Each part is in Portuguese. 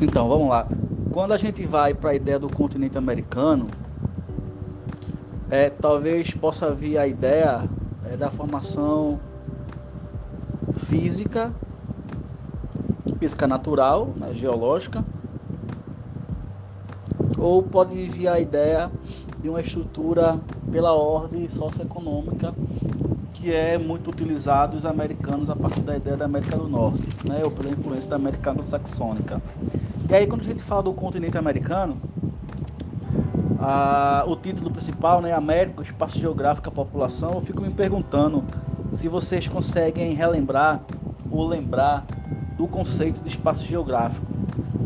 Então, vamos lá. Quando a gente vai para a ideia do continente americano, é, talvez possa vir a ideia é, da formação física, física natural, né, geológica, ou pode vir a ideia de uma estrutura pela ordem socioeconômica que é muito utilizado os americanos a partir da ideia da América do Norte, né, ou pela influência da América anglo-saxônica. E aí quando a gente fala do continente americano, a, o título principal, né, América, espaço geográfico, a população, eu fico me perguntando se vocês conseguem relembrar ou lembrar do conceito de espaço geográfico.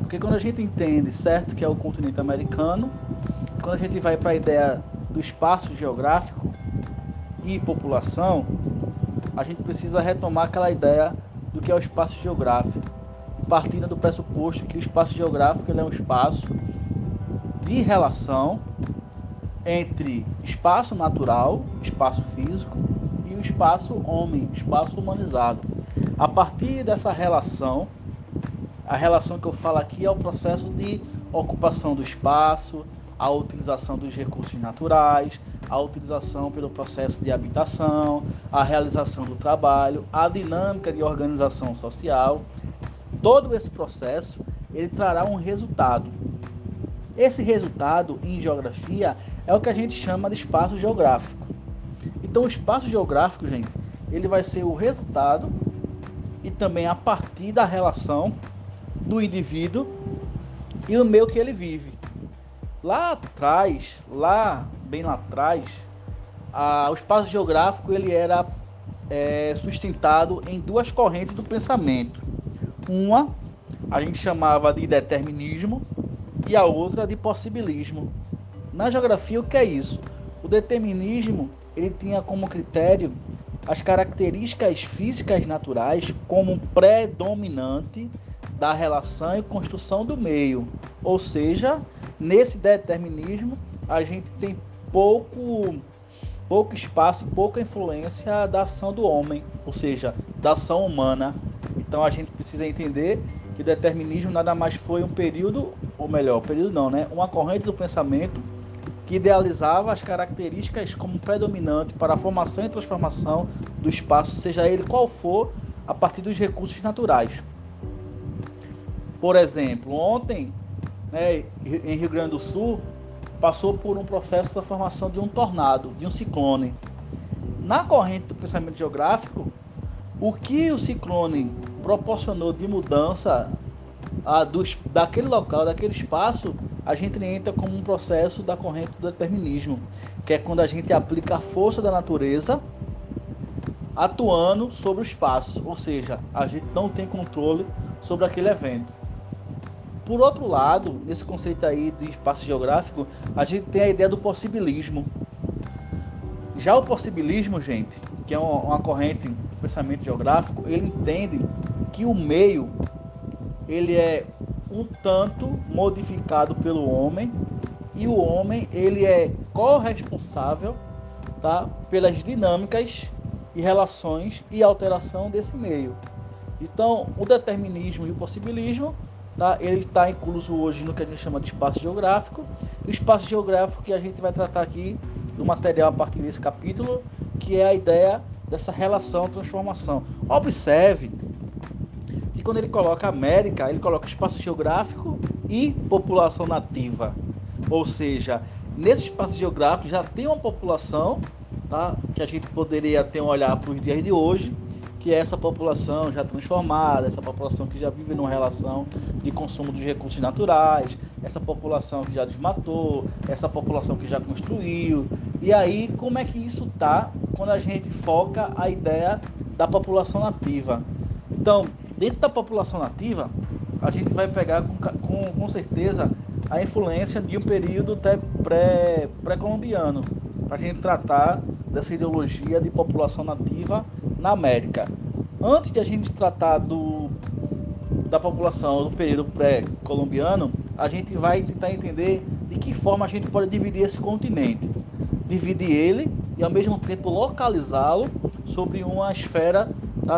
Porque quando a gente entende, certo, que é o continente americano, quando a gente vai para a ideia do espaço geográfico e população, a gente precisa retomar aquela ideia do que é o espaço geográfico, partindo do pressuposto que o espaço geográfico é um espaço de relação entre espaço natural, espaço físico e o espaço homem, espaço humanizado. A partir dessa relação, a relação que eu falo aqui é o processo de ocupação do espaço, a utilização dos recursos naturais, a utilização pelo processo de habitação, a realização do trabalho, a dinâmica de organização social. Todo esse processo ele trará um resultado. Esse resultado em geografia é o que a gente chama de espaço geográfico. Então, o espaço geográfico, gente, ele vai ser o resultado e também a partir da relação do indivíduo e o meio que ele vive. Lá atrás, lá bem lá atrás, a, o espaço geográfico ele era é, sustentado em duas correntes do pensamento. Uma a gente chamava de determinismo e a outra de possibilismo. Na geografia, o que é isso? O determinismo ele tinha como critério as características físicas naturais como predominante da relação e construção do meio. Ou seja, nesse determinismo, a gente tem pouco pouco espaço, pouca influência da ação do homem, ou seja, da ação humana. Então a gente precisa entender que o determinismo nada mais foi um período, ou melhor, período não, né? Uma corrente do pensamento que idealizava as características como predominante para a formação e transformação do espaço, seja ele qual for, a partir dos recursos naturais. Por exemplo, ontem, né, em Rio Grande do Sul, passou por um processo da formação de um tornado, de um ciclone. Na corrente do pensamento geográfico, o que o ciclone proporcionou de mudança a, dos, daquele local, daquele espaço, a gente entra como um processo da corrente do determinismo, que é quando a gente aplica a força da natureza atuando sobre o espaço, ou seja, a gente não tem controle sobre aquele evento. Por outro lado, nesse conceito aí de espaço geográfico, a gente tem a ideia do possibilismo. Já o possibilismo, gente, que é uma, corrente do pensamento geográfico, ele entende que o meio ele é um tanto modificado pelo homem e o homem ele é corresponsável tá, pelas dinâmicas e relações e alteração desse meio. Então, o determinismo e o possibilismo, tá, ele está incluso hoje no que a gente chama de espaço geográfico. O espaço geográfico que a gente vai tratar aqui do material a partir desse capítulo, que é a ideia dessa relação transformação. Observe que quando ele coloca América, ele coloca espaço geográfico e população nativa. Ou seja, nesse espaço geográfico já tem uma população tá, que a gente poderia ter um olhar para os dias de hoje, que é essa população já transformada, essa população que já vive numa relação de consumo dos recursos naturais, essa população que já desmatou, essa população que já construiu. E aí, como é que isso tá quando a gente foca a ideia da população nativa? Então, dentro da população nativa, a gente vai pegar com, com, com certeza a influência de um período pré-colombiano, pré para a gente tratar dessa ideologia de população nativa na América. Antes de a gente tratar do, da população do período pré-colombiano, a gente vai tentar entender de que forma a gente pode dividir esse continente. Dividir ele e ao mesmo tempo localizá-lo sobre uma esfera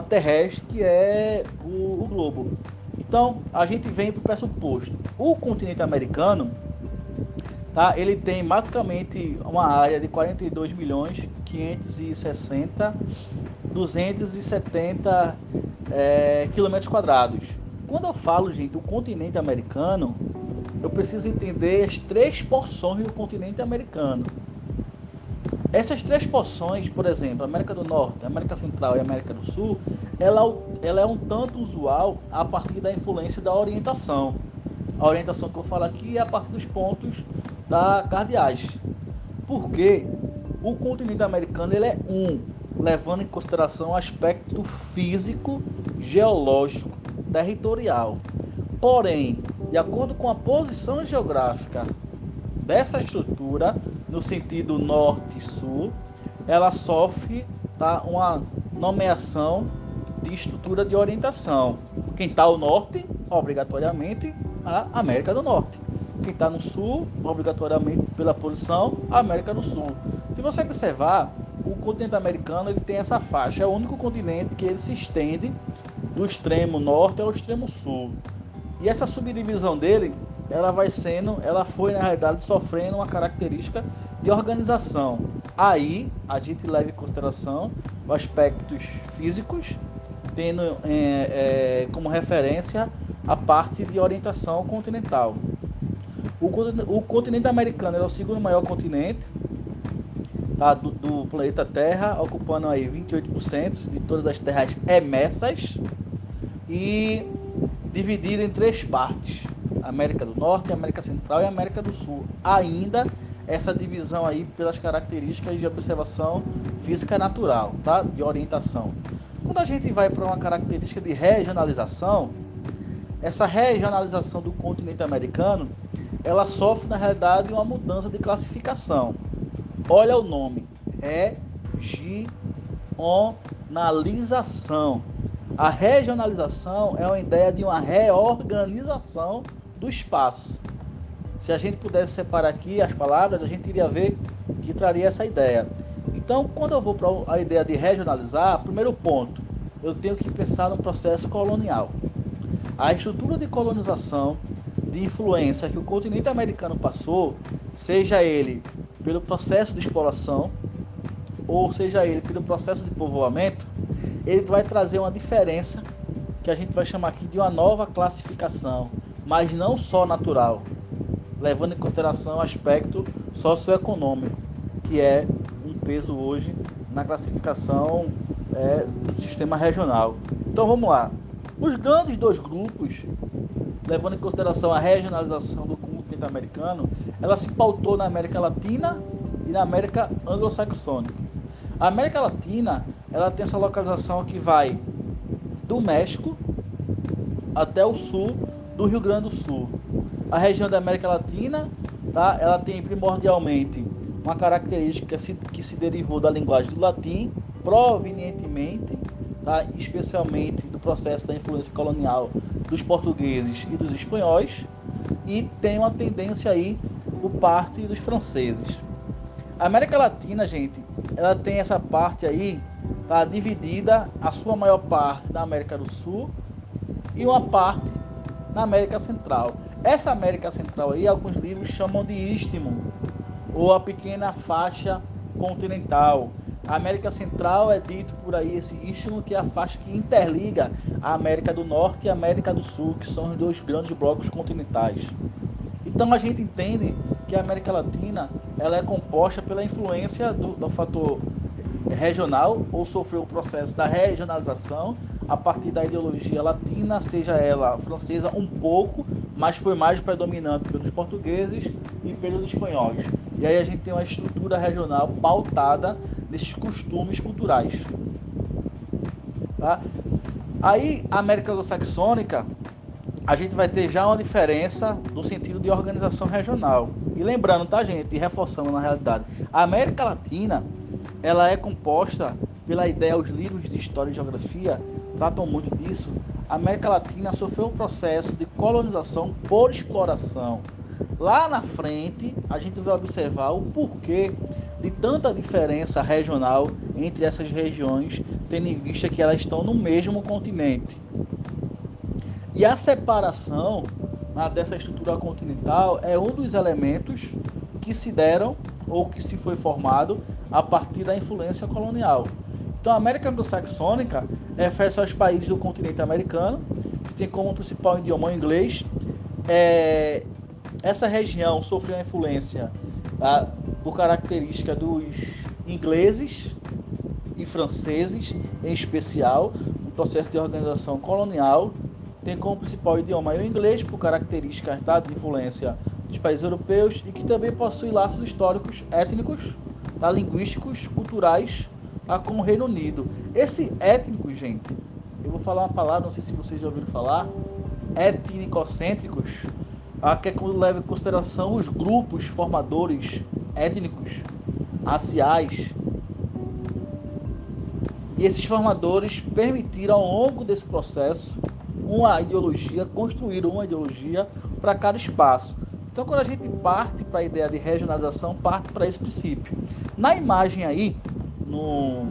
terrestre que é o, o globo. Então, a gente vem para o pressuposto. O continente americano, tá? Ele tem basicamente uma área de 42 milhões 560 270 é, quilômetros quadrados. Quando eu falo, gente, do continente americano, eu preciso entender as três porções do continente americano. Essas três porções, por exemplo, América do Norte, América Central e América do Sul, ela, ela é um tanto usual a partir da influência da orientação. A orientação que eu falo aqui é a partir dos pontos da cardeais. Porque o continente americano ele é um, levando em consideração o aspecto físico, geológico, territorial. Porém, de acordo com a posição geográfica dessa estrutura, no sentido norte-sul, ela sofre tá, uma nomeação de estrutura de orientação. Quem está ao norte, obrigatoriamente, a América do Norte. Quem está no sul, obrigatoriamente, pela posição, América do Sul. Se você observar, o continente americano ele tem essa faixa, é o único continente que ele se estende do extremo norte ao extremo sul. E essa subdivisão dele, ela vai sendo, ela foi na realidade sofrendo uma característica de organização. Aí a gente leva em consideração os aspectos físicos, tendo é, é, como referência a parte de orientação continental. O, o continente americano é o segundo maior continente tá, do, do, planeta Terra, ocupando aí 28% de todas as terras emersas e dividido em três partes: América do Norte, América Central e América do Sul. Ainda essa divisão aí pelas características de observação física natural, tá? De orientação. Quando a gente vai para uma característica de regionalização, essa regionalização do continente americano, ela sofre na realidade uma mudança de classificação. Olha o nome, regionalização. A regionalização é uma ideia de uma reorganização do espaço. Se a gente pudesse separar aqui as palavras, a gente iria ver que traria essa ideia. Então, quando eu vou para a ideia de regionalizar, primeiro ponto, eu tenho que pensar no processo colonial. A estrutura de colonização, de influência que o continente americano passou, seja ele pelo processo de exploração, ou seja ele pelo processo de povoamento, ele vai trazer uma diferença que a gente vai chamar aqui de uma nova classificação, mas não só natural, levando em consideração o aspecto socioeconômico, que é um peso hoje na classificação é, do sistema regional. Então vamos lá. Os grandes dois grupos, levando em consideração a regionalização do continente americano, ela se pautou na América Latina e na América anglo-saxônica. A América Latina, ela tem essa localização que vai do México até o sul do Rio Grande do Sul. A região da América Latina, tá? Ela tem primordialmente uma característica que se, que se derivou da linguagem do latim, provenientemente, tá? especialmente do processo da influência colonial dos portugueses e dos espanhóis, e tem uma tendência aí por parte dos franceses. A América Latina, gente, ela tem essa parte aí, tá dividida a sua maior parte na América do Sul e uma parte na América Central. Essa América Central aí, alguns livros chamam de istmo ou a pequena faixa continental. A América Central é dito por aí esse istmo que é a faixa que interliga a América do Norte e a América do Sul, que são os dois grandes blocos continentais. Então a gente entende que a América Latina ela é composta pela influência do, do fator regional ou sofreu o processo da regionalização a partir da ideologia latina, seja ela francesa um pouco, mas foi mais predominante pelos portugueses e pelos espanhóis. E aí a gente tem uma estrutura regional pautada nesses costumes culturais. Tá? Aí a América Anglo-Saxônica a gente vai ter já uma diferença no sentido de organização regional. E lembrando, tá, gente, e reforçando na realidade, a América Latina, ela é composta pela ideia, os livros de história e geografia tratam muito disso. A América Latina sofreu um processo de colonização por exploração. Lá na frente, a gente vai observar o porquê de tanta diferença regional entre essas regiões, tendo em vista que elas estão no mesmo continente. E a separação dessa estrutura continental é um dos elementos que se deram ou que se foi formado a partir da influência colonial. Então, a América Anglo-Saxônica refere-se aos países do continente americano, que tem como principal idioma o inglês. É, essa região sofreu a influência tá, por característica dos ingleses e franceses, em especial, no processo de organização colonial. Tem como principal idioma o inglês, por características tá, de influência dos países europeus, e que também possui laços históricos, étnicos, tá, linguísticos, culturais tá, com o Reino Unido. Esse étnico, gente, eu vou falar uma palavra, não sei se vocês já ouviram falar, étnicocêntricos, tá, que é quando leva em consideração os grupos formadores étnicos, raciais. E esses formadores permitiram, ao longo desse processo, uma ideologia, construir uma ideologia para cada espaço. Então, quando a gente parte para a ideia de regionalização, parte para esse princípio. Na imagem aí, no,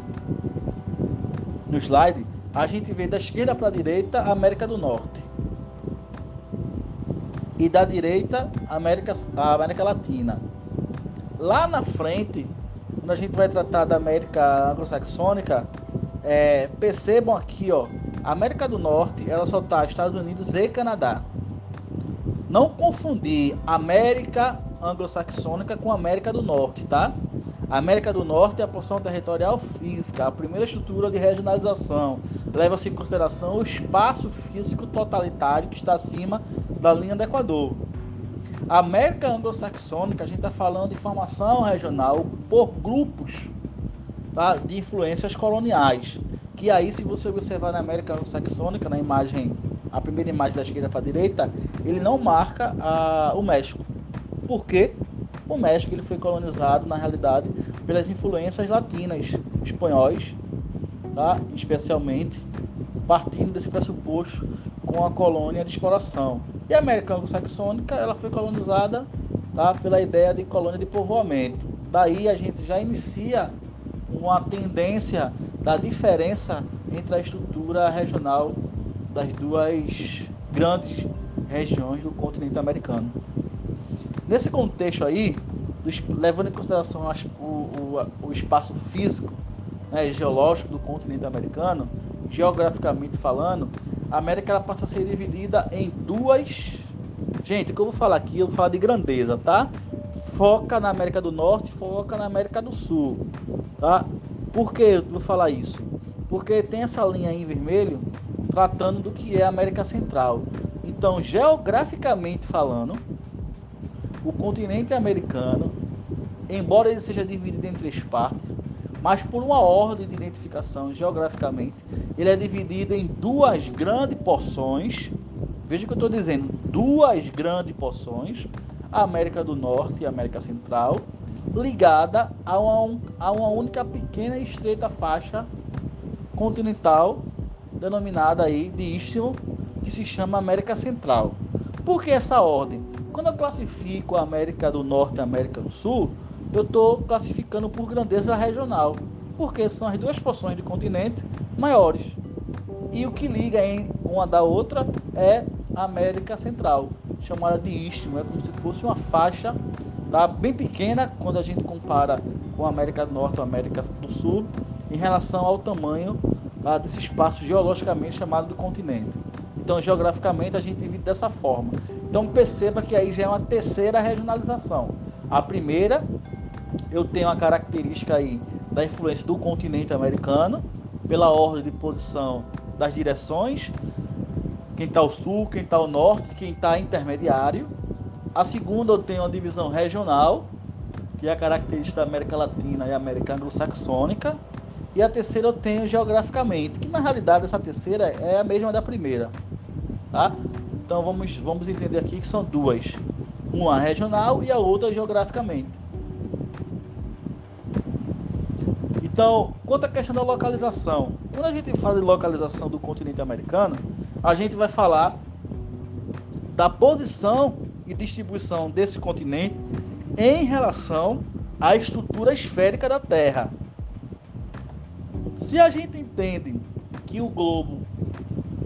no slide, a gente vê da esquerda para a direita a América do Norte. E da direita América, a América Latina. Lá na frente, quando a gente vai tratar da América anglo-saxônica, é, percebam aqui, ó, a América do Norte, ela só está Estados Unidos e Canadá. Não confundir América anglo-saxônica com América do Norte, tá? A América do Norte é a porção territorial física, a primeira estrutura de regionalização. Leva-se em consideração o espaço físico totalitário que está acima da linha do Equador. A América anglo-saxônica, a gente está falando de formação regional por grupos tá, de influências coloniais. Que aí, se você observar na América anglo-saxônica, na imagem, a primeira imagem da esquerda para a direita, ele não marca a, o México. Por quê? O México ele foi colonizado, na realidade, pelas influências latinas, espanhóis, tá? especialmente, partindo desse pressuposto com a colônia de exploração. E a América Anglo-Saxônica ela foi colonizada tá? pela ideia de colônia de povoamento. Daí a gente já inicia uma tendência da diferença entre a estrutura regional das duas grandes regiões do continente americano. Nesse contexto aí, levando em consideração o, o, espaço físico, né, geológico do continente americano, geograficamente falando, a América ela passa a ser dividida em duas. Gente, o que eu vou falar aqui, eu vou falar de grandeza, tá? Foca na América do Norte, foca na América do Sul, tá? Por que eu vou falar isso? Porque tem essa linha aí em vermelho tratando do que é a América Central. Então, geograficamente falando, o continente americano, embora ele seja dividido em três partes, mas por uma ordem de identificação geograficamente, ele é dividido em duas grandes porções. Veja o que eu estou dizendo: duas grandes porções, a América do Norte e a América Central, ligada a uma, a uma única pequena e estreita faixa continental, denominada aí de istmo, que se chama América Central. Por que essa ordem? Quando eu classifico a América do Norte e a América do Sul, eu estou classificando por grandeza regional, porque são as duas porções de continente maiores. E o que liga em uma da outra é a América Central, chamada de istmo, é como se fosse uma faixa tá, bem pequena quando a gente compara com a América do Norte ou América do Sul, em relação ao tamanho tá, desse espaço geologicamente chamado do continente. Então, geograficamente, a gente divide dessa forma. Então perceba que aí já é uma terceira regionalização. A primeira, eu tenho a característica aí da influência do continente americano, pela ordem de posição das direções, quem está ao sul, quem está ao norte, quem está intermediário. A segunda, eu tenho a divisão regional, que é a característica da América Latina e América Anglo-Saxônica. E a terceira eu tenho geograficamente, que na realidade essa terceira é a mesma da primeira. Tá? Então vamos, vamos entender aqui que são duas. Uma regional e a outra geograficamente. Então, quanto à questão da localização, quando a gente fala de localização do continente americano, a gente vai falar da posição e distribuição desse continente em relação à estrutura esférica da Terra. Se a gente entende que o globo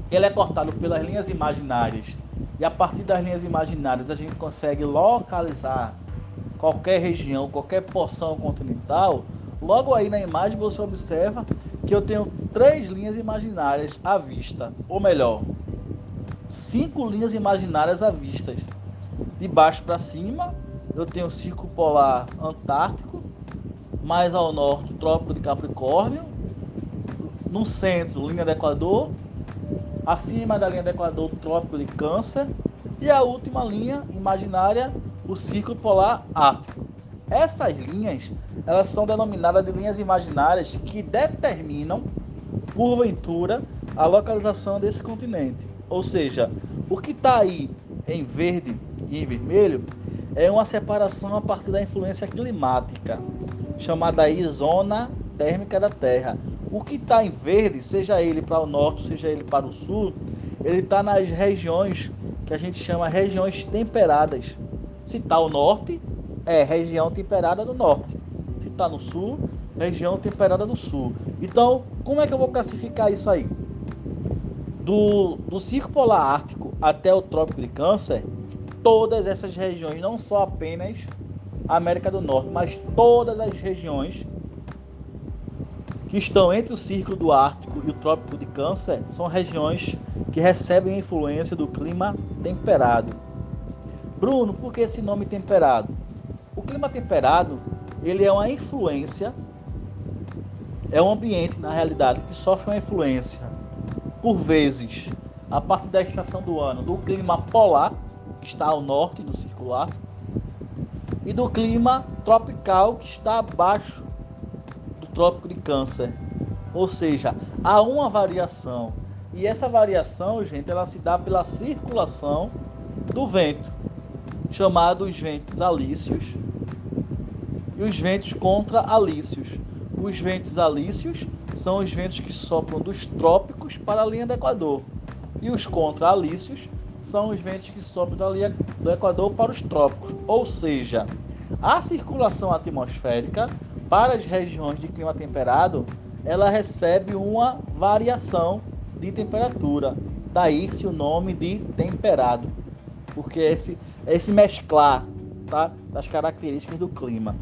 ele é cortado pelas linhas imaginárias e a partir das linhas imaginárias a gente consegue localizar qualquer região, qualquer porção continental, logo aí na imagem você observa que eu tenho três linhas imaginárias à vista, ou melhor, cinco linhas imaginárias à vista. De baixo para cima, eu tenho o Círculo Polar Antártico, mais ao norte, o Trópico de Capricórnio, no centro, linha do Equador, acima da linha do Equador, o Trópico de Câncer, e a última linha imaginária, o Círculo Polar Ártico. Essas linhas, elas são denominadas de linhas imaginárias que determinam, porventura, a localização desse continente. Ou seja, o que está aí em verde e em vermelho é uma separação a partir da influência climática, chamada aí zona térmica da Terra. O que está em verde, seja ele para o norte, seja ele para o sul, ele está nas regiões que a gente chama regiões temperadas. Se está ao norte, é região temperada do norte. Se está no sul, região temperada do sul. Então, como é que eu vou classificar isso aí? Do, do Círculo Polar Ártico até o Trópico de Câncer, todas essas regiões, não só apenas a América do Norte, mas todas as regiões que estão entre o Círculo do Ártico e o Trópico de Câncer são regiões que recebem a influência do clima temperado. Bruno, por que esse nome temperado? Clima temperado, ele é uma influência, é um ambiente, na realidade, que sofre uma influência, por vezes, a partir da estação do ano, do clima polar, que está ao norte do circular, e do clima tropical, que está abaixo do trópico de Câncer. Ou seja, há uma variação. E essa variação, gente, ela se dá pela circulação do vento, chamados ventos alícios e os ventos contra-alícios. Os ventos alícios são os ventos que sopram dos trópicos para a linha do Equador. E os contra-alícios são os ventos que sobem dali do Equador para os trópicos, ou seja, a circulação atmosférica para as regiões de clima temperado, ela recebe uma variação de temperatura. Daí-se o nome de temperado, porque é esse, é esse mesclar tá, das características do clima.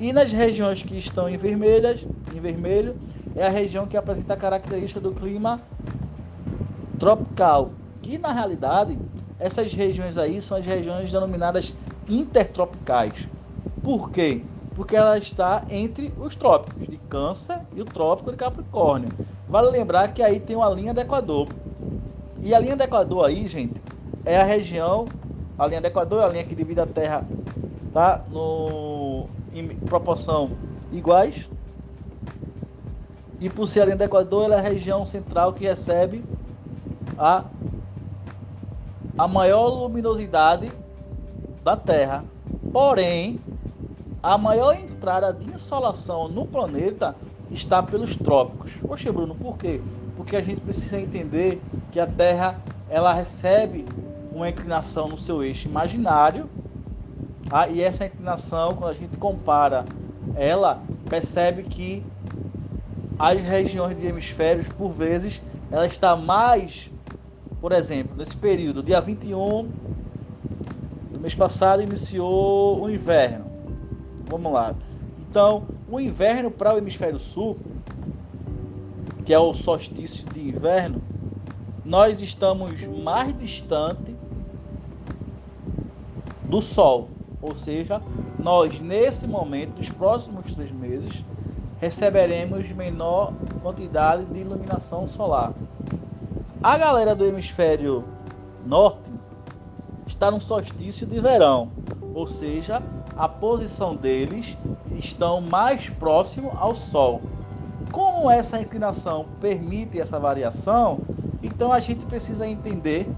E nas regiões que estão em vermelhas, em vermelho, é a região que apresenta a característica do clima tropical, que na realidade essas regiões aí são as regiões denominadas intertropicais. Por quê? Porque ela está entre os trópicos de Câncer e o trópico de Capricórnio. Vale lembrar que aí tem uma linha do Equador. E a linha do Equador aí, gente, é a região, a linha do Equador é a linha que divide a Terra, tá? No, em proporção iguais. E por ser a linha do Equador, ela é a região central que recebe a a maior luminosidade da Terra. Porém, a maior entrada de insolação no planeta está pelos trópicos. Poxa, Bruno, por quê? Porque a gente precisa entender que a Terra ela recebe uma inclinação no seu eixo imaginário, tá? e essa inclinação, quando a gente compara ela, percebe que as regiões de hemisférios, por vezes, ela está mais por exemplo, nesse período, dia 21 do mês passado, iniciou o inverno. Vamos lá. Então, o inverno para o hemisfério sul, que é o solstício de inverno, nós estamos mais distante do Sol. Ou seja, nós nesse momento, nos próximos três meses, receberemos menor quantidade de iluminação solar. A galera do hemisfério norte está no solstício de verão, ou seja, a posição deles estão mais próximo ao Sol. Como essa inclinação permite essa variação, então a gente precisa entender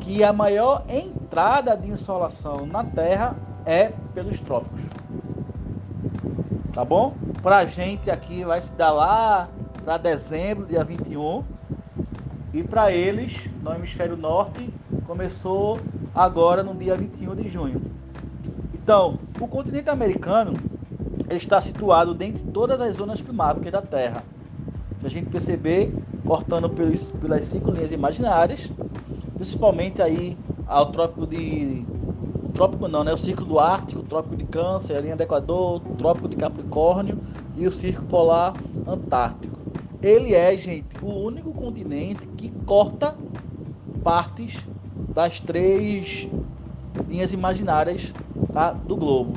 que a maior entrada de insolação na Terra é pelos trópicos. Tá bom? Para a gente aqui vai se dar lá para dezembro, dia 21, e para eles, no hemisfério norte, começou agora no dia 21 de junho. Então, o continente americano está situado dentro de todas as zonas climáticas da Terra. Se a gente perceber, cortando pelos, pelas cinco linhas imaginárias, principalmente aí ao trópico de trópico não, né? O círculo ártico, o trópico de Câncer, a linha do Equador, o trópico de Capricórnio e o círculo polar antártico. Ele é, gente, o único continente que corta partes das três linhas imaginárias tá, do globo.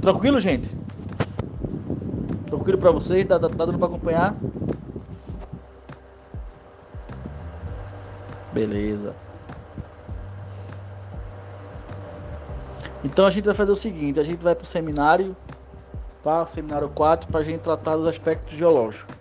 Tranquilo, gente? Tranquilo para vocês? Tá, tá, tá dando para acompanhar? Beleza. Então a gente vai fazer o seguinte, a gente vai para o seminário, tá? O seminário 4, para a gente tratar dos aspectos geológicos.